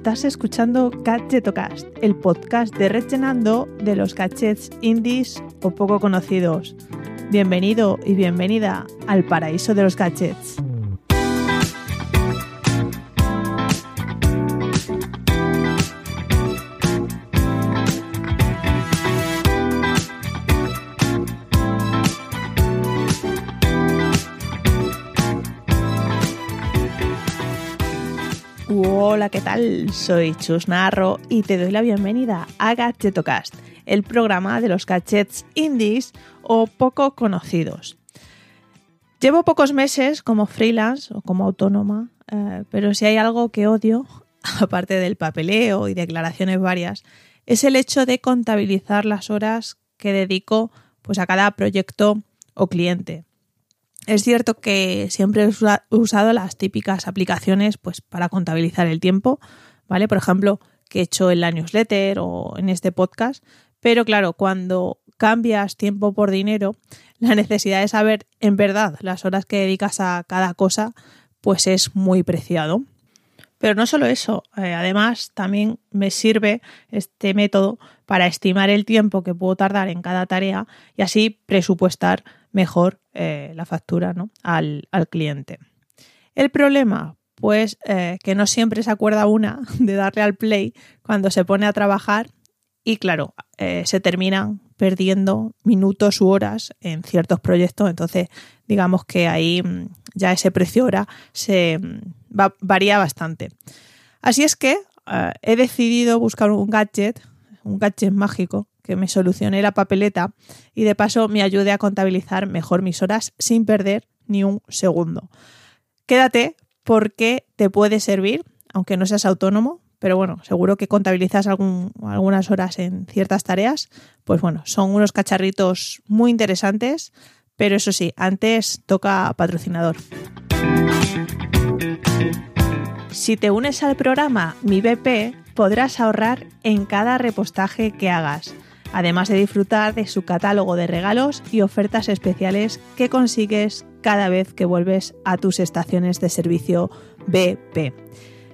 Estás escuchando Gadgetocast, el podcast de Red de los gadgets indies o poco conocidos. Bienvenido y bienvenida al paraíso de los gadgets. Hola, ¿qué tal? Soy Chus Narro y te doy la bienvenida a Gadgetocast, el programa de los gadgets indies o poco conocidos. Llevo pocos meses como freelance o como autónoma, eh, pero si hay algo que odio, aparte del papeleo y declaraciones varias, es el hecho de contabilizar las horas que dedico pues, a cada proyecto o cliente. Es cierto que siempre he usado las típicas aplicaciones pues, para contabilizar el tiempo, ¿vale? Por ejemplo, que he hecho en la newsletter o en este podcast. Pero claro, cuando cambias tiempo por dinero, la necesidad de saber en verdad las horas que dedicas a cada cosa, pues es muy preciado. Pero no solo eso, eh, además también me sirve este método para estimar el tiempo que puedo tardar en cada tarea y así presupuestar mejor eh, la factura ¿no? al, cliente. El problema, pues eh, que no siempre se acuerda una de darle al play cuando se pone a trabajar y claro, eh, se terminan perdiendo minutos u horas en ciertos proyectos, entonces digamos que ahí mm, ya ese precio hora se mm, varía bastante. Así es que he decidido buscar un gadget, un gadget mágico que me solucione la papeleta y de paso me ayude a contabilizar mejor mis horas sin perder ni un segundo. Quédate porque te puede servir, aunque no seas autónomo, pero bueno, seguro que contabilizas algunas horas en ciertas tareas. Pues bueno, son unos cacharritos muy interesantes, pero eso sí, antes toca patrocinador. Si te unes al programa Mi BP, podrás ahorrar en cada repostaje que hagas además de disfrutar de su catálogo de regalos y ofertas especiales que consigues cada vez que vuelves a tus estaciones de servicio BP.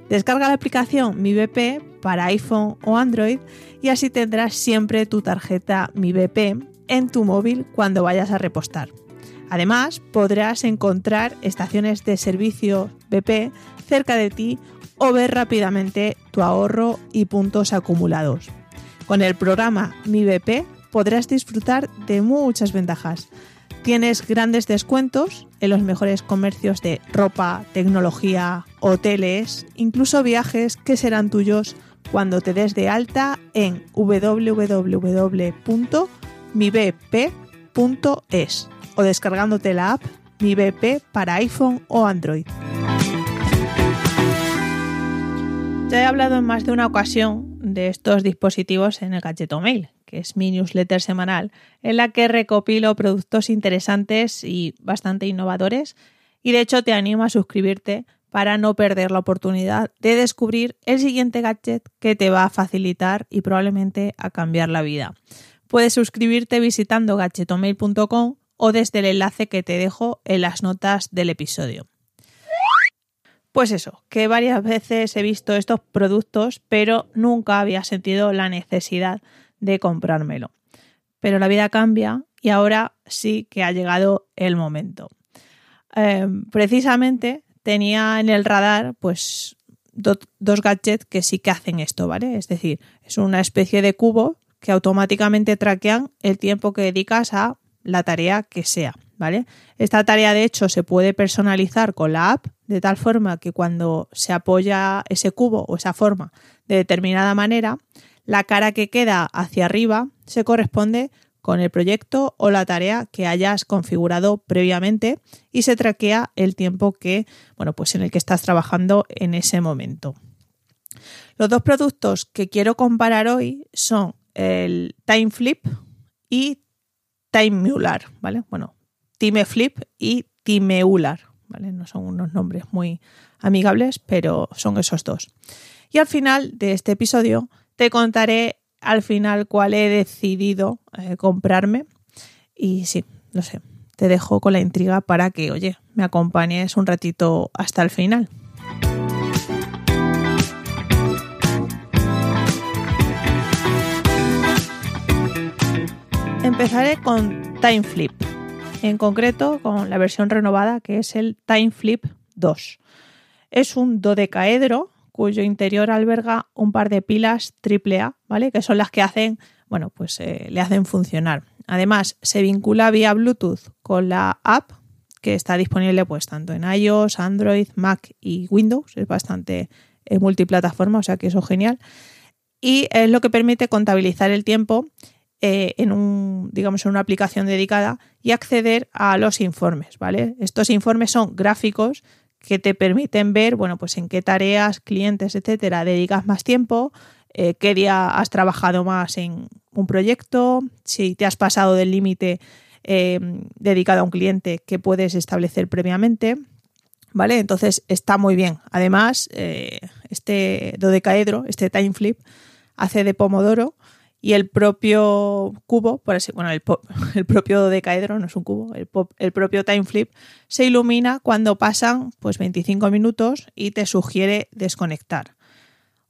Descarga la aplicación Mi BP para iPhone o Android y así tendrás siempre tu tarjeta Mi BP en tu móvil cuando vayas a repostar. Además, podrás encontrar estaciones de servicio BP cerca de ti o ver rápidamente tu ahorro y puntos acumulados. Con el programa Mi BP podrás disfrutar de muchas ventajas. Tienes grandes descuentos en los mejores comercios de ropa, tecnología, hoteles, incluso viajes que serán tuyos cuando te des de alta en www.mibp.es o descargándote la app Mi BP para iPhone o Android. Ya he hablado en más de una ocasión de estos dispositivos en el Gadgeto Mail, que es mi newsletter semanal, en la que recopilo productos interesantes y bastante innovadores. Y de hecho te animo a suscribirte para no perder la oportunidad de descubrir el siguiente gadget que te va a facilitar y probablemente a cambiar la vida. Puedes suscribirte visitando gadgetomail.com o desde el enlace que te dejo en las notas del episodio. Pues eso, que varias veces he visto estos productos, pero nunca había sentido la necesidad de comprármelo. Pero la vida cambia y ahora sí que ha llegado el momento. Em, precisamente tenía en el radar pues dos gadgets que sí que hacen esto, ¿vale? Es decir, es una especie de cubo que automáticamente traquean el tiempo que dedicas a la tarea que sea, ¿vale? Esta tarea de hecho se puede personalizar con la app de tal forma que cuando se apoya ese cubo o esa forma de determinada manera, la cara que queda hacia arriba se corresponde con el proyecto o la tarea que hayas configurado previamente y se traquea el tiempo que, bueno, pues en el que estás trabajando en ese momento. Los dos productos que quiero comparar hoy son el Time Flip y Time Mular, ¿vale? Bueno, Time Flip y Timeular, ¿vale? No son unos nombres muy amigables, pero son esos dos. Y al final de este episodio te contaré al final cuál he decidido eh, comprarme. Y sí, lo sé, te dejo con la intriga para que, oye, me acompañes un ratito hasta el final. Empezaré con Time Flip en concreto con la versión renovada que es el TimeFlip 2. Es un dodecaedro cuyo interior alberga un par de pilas AAA, ¿vale? Que son las que hacen, bueno, pues eh, le hacen funcionar. Además, se vincula vía Bluetooth con la app que está disponible pues tanto en iOS, Android, Mac y Windows. Es bastante multiplataforma, o sea que eso es genial. Y es lo que permite contabilizar el tiempo eh, en un, digamos, en una aplicación dedicada y acceder a los informes, ¿vale? Estos informes son gráficos que te permiten ver, bueno, pues en qué tareas, clientes, etcétera, dedicas más tiempo, eh, qué día has trabajado más en un proyecto, si te has pasado del límite eh, dedicado a un cliente que puedes establecer previamente. ¿Vale? Entonces está muy bien. Además, eh, este dodecaedro, este time flip, hace de pomodoro y el propio cubo, por así, bueno, el, el, propio dodecaedro no es un cubo, el, el, propio time flip se ilumina cuando pasan pues 25 minutos y te sugiere desconectar.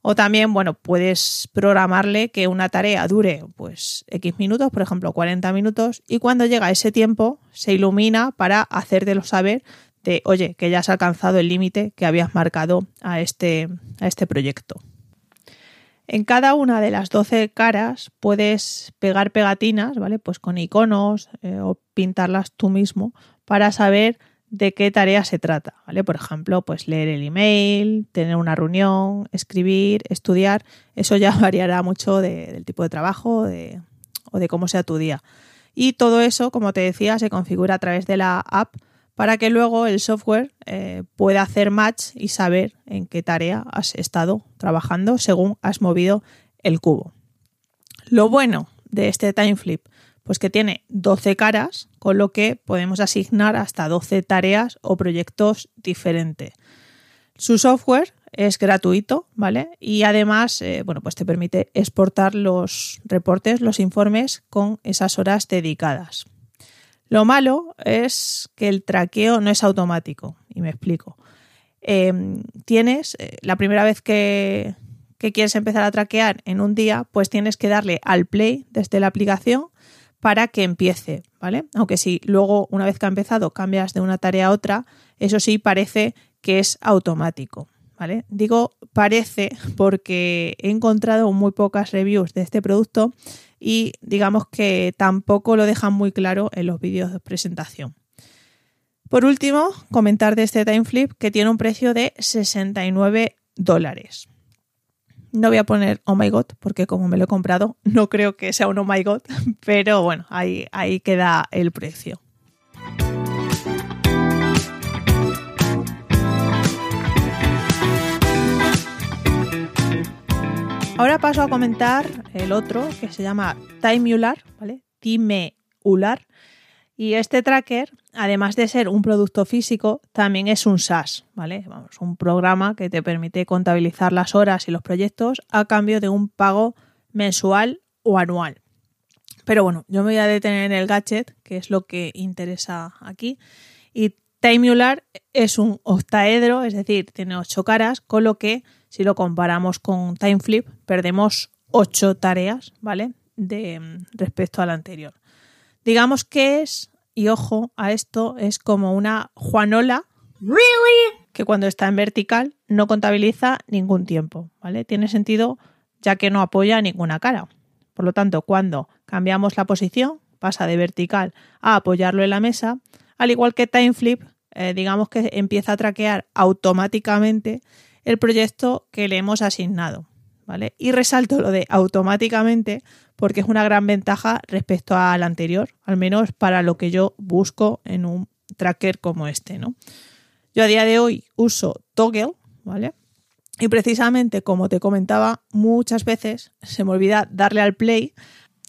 O también, bueno, puedes programarle que una tarea dure pues X minutos, por ejemplo 40 minutos, y cuando llega ese tiempo se ilumina para hacértelo saber de, oye, que ya has alcanzado el límite que habías marcado a este, a este proyecto. En cada una de las 12 caras puedes pegar pegatinas, ¿vale? Pues con iconos eh, o pintarlas tú mismo para saber de qué tarea se trata, ¿vale? Por ejemplo, pues leer el email, tener una reunión, escribir, estudiar, eso ya variará mucho del tipo de trabajo o de cómo sea tu día. Y todo eso, como te decía, se configura a través de la app para que luego el software eh, pueda hacer match y saber en qué tarea has estado trabajando según has movido el cubo. Lo bueno de este time flip, pues que tiene 12 caras, con lo que podemos asignar hasta 12 tareas o proyectos diferentes. Su software es gratuito, ¿vale? Y además, eh, bueno, pues te permite exportar los reportes, los informes con esas horas dedicadas. Lo malo es que el traqueo no es automático, y me explico. Em, tienes, eh, la primera vez que, quieres empezar a traquear en un día, pues tienes que darle al play desde la aplicación para que empiece, ¿vale? Aunque si luego, una vez que ha empezado, cambias de una tarea a otra, eso sí parece que es automático, ¿vale? Digo parece porque he encontrado muy pocas reviews de este producto y digamos que tampoco lo dejan muy claro en los vídeos de presentación. Por último, comentar de este time flip que tiene un precio de 69 dólares. No voy a poner oh my god porque como me lo he comprado no creo que sea un oh my god, pero bueno, ahí, ahí queda el precio. Ahora paso a comentar el otro que se llama Timeular, ¿vale? Timeular. Y este tracker, además de ser un producto físico, también es un SaaS, ¿vale? Vamos, un programa que te permite contabilizar las horas y los proyectos a cambio de un pago mensual o anual. Pero bueno, yo me voy a detener en el gadget, que es lo que interesa aquí. Y Timeular es un octaedro, es decir, tiene ocho caras, con lo que si lo comparamos con TimeFlip, perdemos 8 tareas, ¿vale? De, respecto al anterior. Digamos que es, y ojo a esto, es como una Juanola. Que cuando está en vertical no contabiliza ningún tiempo, ¿vale? Tiene sentido ya que no apoya ninguna cara. Por lo tanto, cuando cambiamos la posición, pasa de vertical a apoyarlo en la mesa, al igual que TimeFlip, eh, digamos que empieza a traquear automáticamente el proyecto que le hemos asignado. ¿vale? Y resalto lo de automáticamente porque es una gran ventaja respecto al anterior, al menos para lo que yo busco en un tracker como este. ¿no? Yo a día de hoy uso Toggle, ¿vale? Y precisamente como te comentaba, muchas veces se me olvida darle al play.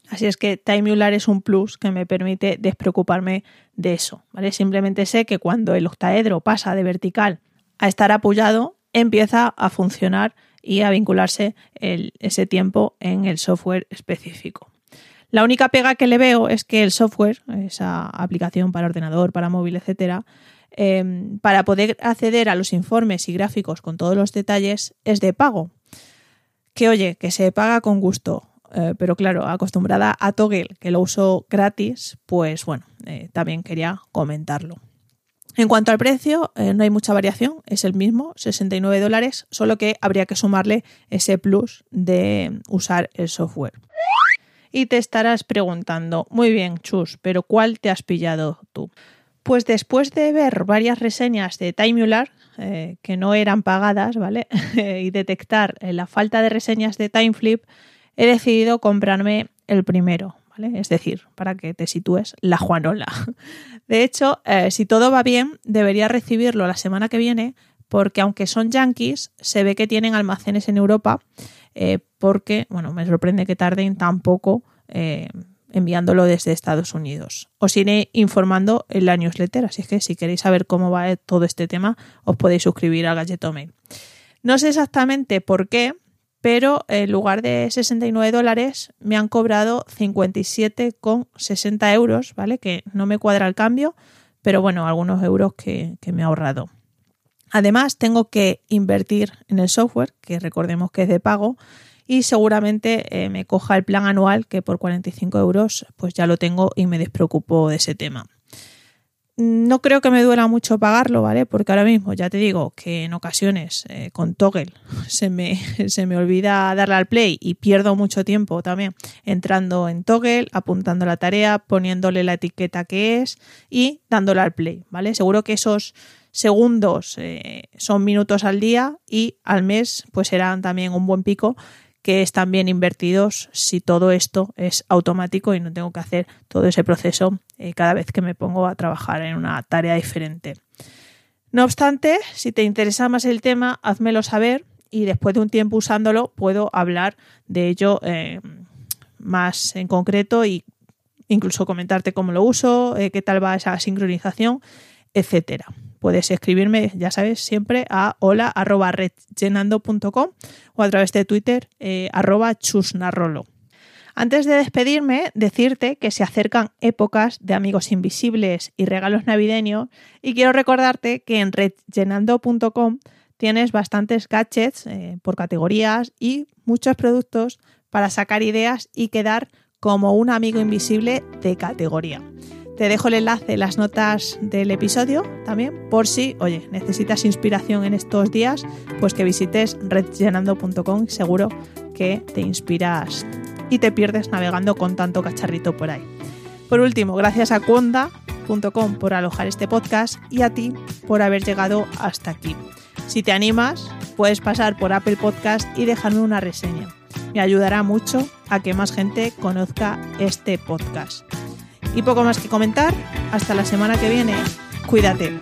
Así es que Timeular es un plus que me permite despreocuparme de eso. ¿vale? Simplemente sé que cuando el octaedro pasa de vertical a estar apoyado, empieza a funcionar y a vincularse ese tiempo en el software específico. La única pega que le veo es que el software, esa aplicación para ordenador, para móvil, etcétera, em, para poder acceder a los informes y gráficos con todos los detalles, es de pago. Que oye, que se paga con gusto. eh, pero claro, acostumbrada a Toggle, que lo uso gratis, pues bueno, eh, también quería comentarlo. En cuanto al precio, eh, no hay mucha variación, es el mismo, 69 dólares, solo que habría que sumarle ese plus de usar el software. Y te estarás preguntando, muy bien, Chus, pero ¿cuál te has pillado tú? Pues después de ver varias reseñas de Timular, eh, que no eran pagadas, ¿vale? y detectar eh, la falta de reseñas de Timeflip, he decidido comprarme el primero, Es decir, para que te sitúes, la Juanola. De hecho, eh, si todo va bien, debería recibirlo la semana que viene, porque aunque son yankees, se ve que tienen almacenes en Europa, porque, bueno, me sorprende que tarden tan poco enviándolo desde Estados Unidos. Os iré informando en la newsletter, así que si queréis saber cómo va todo este tema, os podéis suscribir a Galleto Mail. No sé exactamente por qué, pero en lugar de 69 dólares me han cobrado 57,60 euros, ¿vale? Que no me cuadra el cambio, pero bueno, algunos euros que, que me he ahorrado. Además, tengo que invertir en el software, que recordemos que es de pago, y seguramente eh, me coja el plan anual que por 45 euros pues ya lo tengo y me despreocupo de ese tema. No creo que me duela mucho pagarlo, ¿vale? Porque ahora mismo ya te digo que en ocasiones eh, con Toggle se me, se me olvida darle al play y pierdo mucho tiempo también entrando en Toggle, apuntando la tarea, poniéndole la etiqueta que es y dándole al play, ¿vale? Seguro que esos segundos eh, son minutos al día y al mes pues serán también un buen pico que están bien invertidos si todo esto es automático y no tengo que hacer todo ese proceso eh, cada vez que me pongo a trabajar en una tarea diferente. No obstante, si te interesa más el tema, házmelo saber y después de un tiempo usándolo puedo hablar de ello eh, más en concreto y incluso comentarte cómo lo uso, eh, qué tal va esa sincronización, etcétera puedes escribirme, ya sabes, siempre a hola.redgenando.com o a través de Twitter eh, arroba chusnarrolo. Antes de despedirme, decirte que se acercan épocas de amigos invisibles y regalos navideños y quiero recordarte que en redgenando.com tienes bastantes gadgets eh, por categorías y muchos productos para sacar ideas y quedar como un amigo invisible de categoría. Te dejo el enlace en las notas del episodio también, por si, oye, necesitas inspiración en estos días, pues que visites redllenando.com, seguro que te inspiras y te pierdes navegando con tanto cacharrito por ahí. Por último, gracias a Conda.com por alojar este podcast y a ti por haber llegado hasta aquí. Si te animas, puedes pasar por Apple Podcast y dejarme una reseña. Me ayudará mucho a que más gente conozca este podcast. Y poco más que comentar. Hasta la semana que viene. Cuídate.